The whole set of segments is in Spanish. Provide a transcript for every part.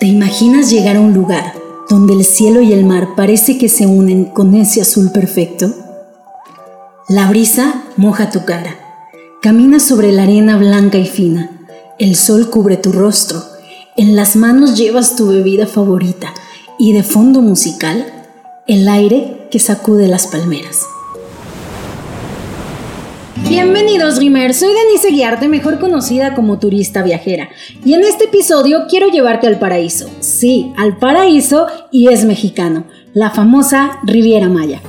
¿Te imaginas llegar a un lugar donde el cielo y el mar parece que se unen con ese azul perfecto? La brisa moja tu cara, camina sobre la arena blanca y fina, el sol cubre tu rostro, en las manos llevas tu bebida favorita y de fondo musical, el aire que sacude las palmeras. Bienvenidos Dreamers, soy Denise Guiarte, mejor conocida como turista viajera, y en este episodio quiero llevarte al paraíso. Sí, al paraíso y es mexicano, la famosa Riviera Maya.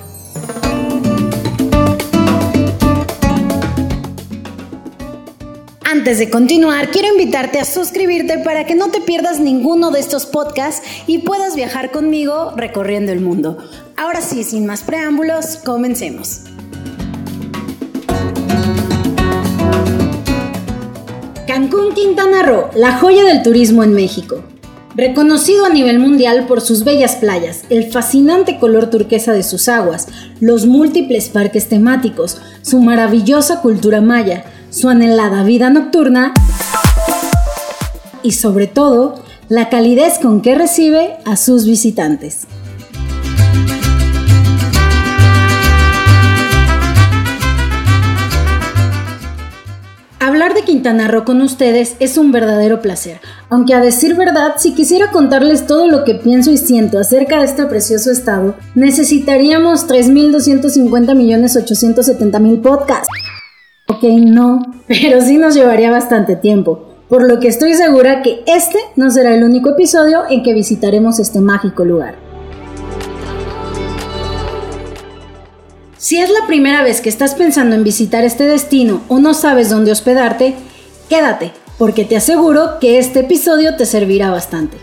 Antes de continuar, quiero invitarte a suscribirte para que no te pierdas ninguno de estos podcasts y puedas viajar conmigo recorriendo el mundo. Ahora sí, sin más preámbulos, comencemos. Cancún, Quintana Roo, la joya del turismo en México. Reconocido a nivel mundial por sus bellas playas, el fascinante color turquesa de sus aguas, los múltiples parques temáticos, su maravillosa cultura maya, su anhelada vida nocturna y sobre todo, la calidez con que recibe a sus visitantes. De Quintana Roo con ustedes es un verdadero placer, aunque a decir verdad, si quisiera contarles todo lo que pienso y siento acerca de este precioso estado, necesitaríamos 3.250.870.000 podcasts. Ok, no, pero sí nos llevaría bastante tiempo, por lo que estoy segura que este no será el único episodio en que visitaremos este mágico lugar. Si es la primera vez que estás pensando en visitar este destino o no sabes dónde hospedarte, quédate, porque te aseguro que este episodio te servirá bastante.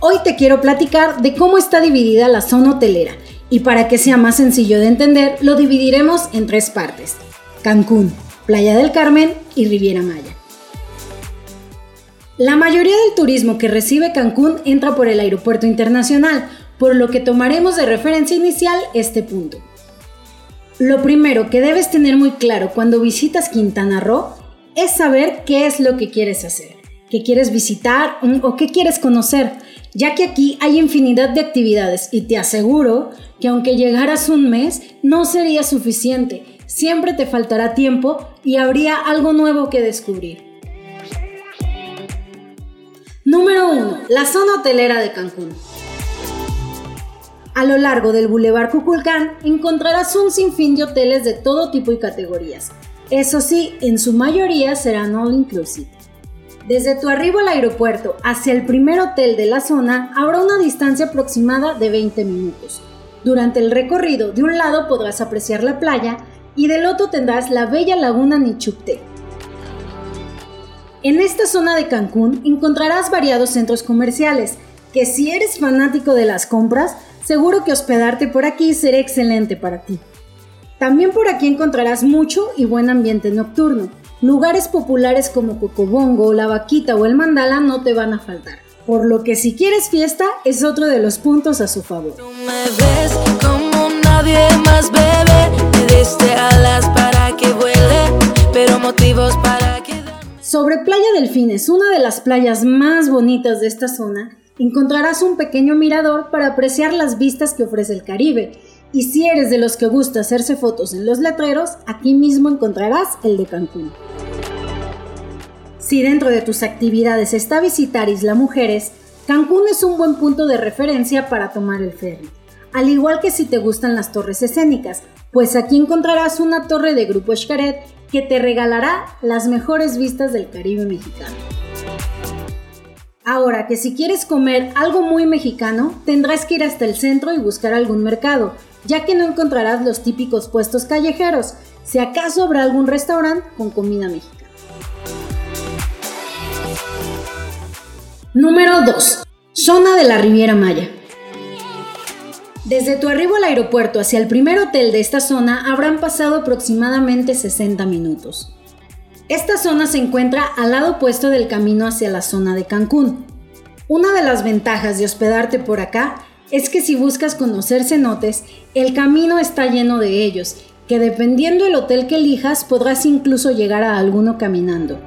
Hoy te quiero platicar de cómo está dividida la zona hotelera y para que sea más sencillo de entender, lo dividiremos en tres partes. Cancún, Playa del Carmen y Riviera Maya. La mayoría del turismo que recibe Cancún entra por el aeropuerto internacional, por lo que tomaremos de referencia inicial este punto. Lo primero que debes tener muy claro cuando visitas Quintana Roo es saber qué es lo que quieres hacer, qué quieres visitar o qué quieres conocer, ya que aquí hay infinidad de actividades y te aseguro que aunque llegaras un mes no sería suficiente, siempre te faltará tiempo y habría algo nuevo que descubrir. Número 1. La zona hotelera de Cancún. A lo largo del Boulevard Cuculcán encontrarás un sinfín de hoteles de todo tipo y categorías. Eso sí, en su mayoría serán all inclusive. Desde tu arribo al aeropuerto hacia el primer hotel de la zona habrá una distancia aproximada de 20 minutos. Durante el recorrido, de un lado podrás apreciar la playa y del otro tendrás la bella laguna Nichupte. En esta zona de Cancún encontrarás variados centros comerciales, que si eres fanático de las compras, Seguro que hospedarte por aquí será excelente para ti. También por aquí encontrarás mucho y buen ambiente nocturno. Lugares populares como Cocobongo, La Vaquita o El Mandala no te van a faltar. Por lo que si quieres fiesta es otro de los puntos a su favor. como nadie más alas para que pero motivos para Sobre Playa Delfines, una de las playas más bonitas de esta zona, encontrarás un pequeño mirador para apreciar las vistas que ofrece el Caribe. Y si eres de los que gusta hacerse fotos en los letreros, aquí mismo encontrarás el de Cancún. Si dentro de tus actividades está visitar Isla Mujeres, Cancún es un buen punto de referencia para tomar el ferry. Al igual que si te gustan las torres escénicas, pues aquí encontrarás una torre de Grupo Xcaret que te regalará las mejores vistas del Caribe mexicano. Ahora que si quieres comer algo muy mexicano, tendrás que ir hasta el centro y buscar algún mercado, ya que no encontrarás los típicos puestos callejeros, si acaso habrá algún restaurante con comida mexicana. Número 2. Zona de la Riviera Maya. Desde tu arribo al aeropuerto hacia el primer hotel de esta zona habrán pasado aproximadamente 60 minutos. Esta zona se encuentra al lado opuesto del camino hacia la zona de Cancún. Una de las ventajas de hospedarte por acá es que si buscas conocer cenotes, el camino está lleno de ellos, que dependiendo del hotel que elijas podrás incluso llegar a alguno caminando.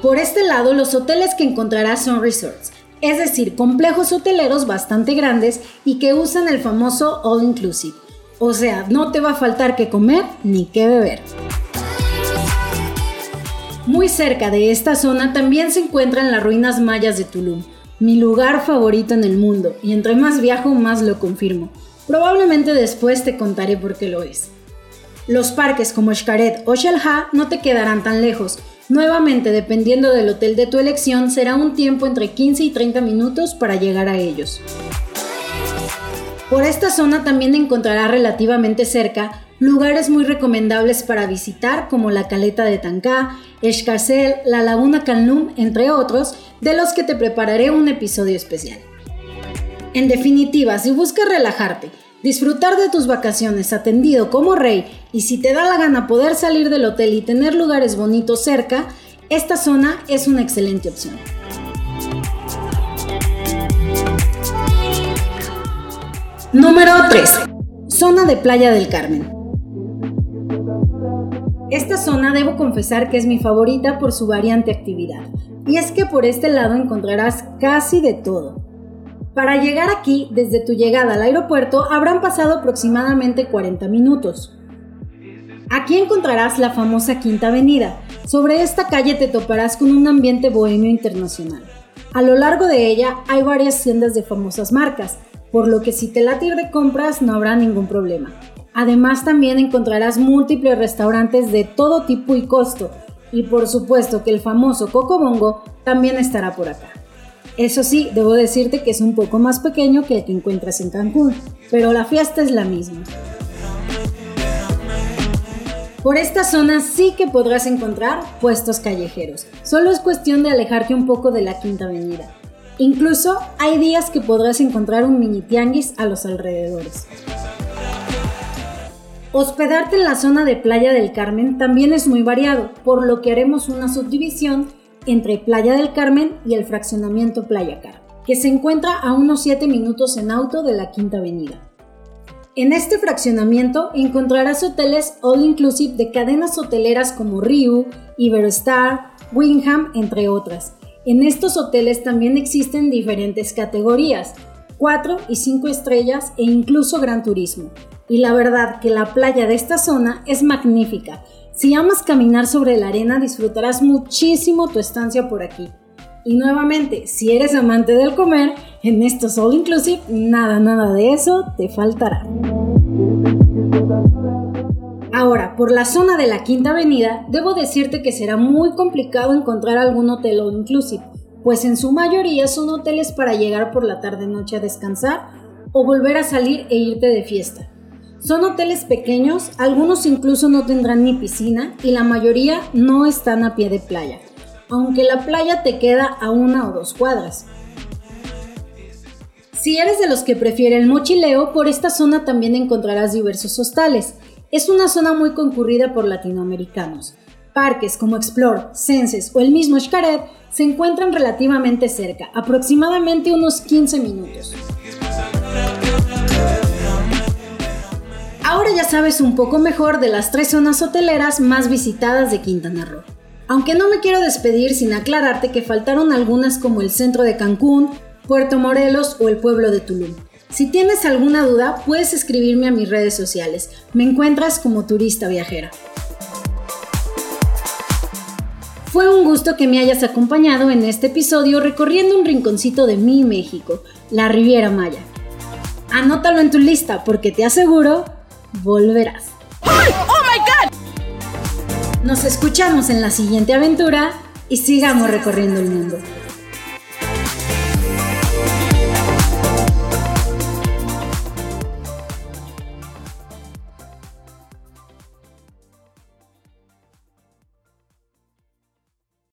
Por este lado, los hoteles que encontrarás son resorts, es decir, complejos hoteleros bastante grandes y que usan el famoso all inclusive. O sea, no te va a faltar que comer ni que beber. Muy cerca de esta zona también se encuentran las ruinas mayas de Tulum, mi lugar favorito en el mundo, y entre más viajo más lo confirmo. Probablemente después te contaré por qué lo es. Los parques como Xcaret o Xel-Ha no te quedarán tan lejos. Nuevamente, dependiendo del hotel de tu elección, será un tiempo entre 15 y 30 minutos para llegar a ellos. Por esta zona también encontrarás relativamente cerca lugares muy recomendables para visitar como la Caleta de Tancá, Escarcel, la Laguna Calnum, entre otros, de los que te prepararé un episodio especial. En definitiva, si buscas relajarte, disfrutar de tus vacaciones atendido como rey y si te da la gana poder salir del hotel y tener lugares bonitos cerca, esta zona es una excelente opción. Número 3. Zona de Playa del Carmen. Esta zona debo confesar que es mi favorita por su variante actividad, y es que por este lado encontrarás casi de todo. Para llegar aquí, desde tu llegada al aeropuerto, habrán pasado aproximadamente 40 minutos. Aquí encontrarás la famosa Quinta Avenida. Sobre esta calle te toparás con un ambiente bohemio internacional. A lo largo de ella hay varias tiendas de famosas marcas, por lo que si te late ir de compras no habrá ningún problema. Además también encontrarás múltiples restaurantes de todo tipo y costo, y por supuesto que el famoso Coco Bongo también estará por acá. Eso sí, debo decirte que es un poco más pequeño que el que encuentras en Cancún, pero la fiesta es la misma. Por esta zona sí que podrás encontrar puestos callejeros, solo es cuestión de alejarte un poco de la Quinta Avenida. Incluso hay días que podrás encontrar un mini tianguis a los alrededores. Hospedarte en la zona de Playa del Carmen también es muy variado, por lo que haremos una subdivisión entre Playa del Carmen y el fraccionamiento Playa Car, que se encuentra a unos 7 minutos en auto de la Quinta Avenida. En este fraccionamiento encontrarás hoteles all inclusive de cadenas hoteleras como Riu, Iberostar, Wingham, entre otras, en estos hoteles también existen diferentes categorías, 4 y 5 estrellas e incluso gran turismo. Y la verdad que la playa de esta zona es magnífica. Si amas caminar sobre la arena disfrutarás muchísimo tu estancia por aquí. Y nuevamente, si eres amante del comer, en estos All Inclusive nada, nada de eso te faltará. Por la zona de la Quinta Avenida, debo decirte que será muy complicado encontrar algún hotel all inclusive, pues en su mayoría son hoteles para llegar por la tarde-noche a descansar o volver a salir e irte de fiesta. Son hoteles pequeños, algunos incluso no tendrán ni piscina y la mayoría no están a pie de playa, aunque la playa te queda a una o dos cuadras. Si eres de los que prefiere el mochileo, por esta zona también encontrarás diversos hostales, es una zona muy concurrida por latinoamericanos. Parques como Explore, Senses o el mismo Xcaret se encuentran relativamente cerca, aproximadamente unos 15 minutos. Ahora ya sabes un poco mejor de las tres zonas hoteleras más visitadas de Quintana Roo. Aunque no me quiero despedir sin aclararte que faltaron algunas como el centro de Cancún, Puerto Morelos o el pueblo de Tulum. Si tienes alguna duda, puedes escribirme a mis redes sociales. Me encuentras como turista viajera. Fue un gusto que me hayas acompañado en este episodio recorriendo un rinconcito de mi México, la Riviera Maya. Anótalo en tu lista porque te aseguro, volverás. ¡Oh my God! Nos escuchamos en la siguiente aventura y sigamos recorriendo el mundo.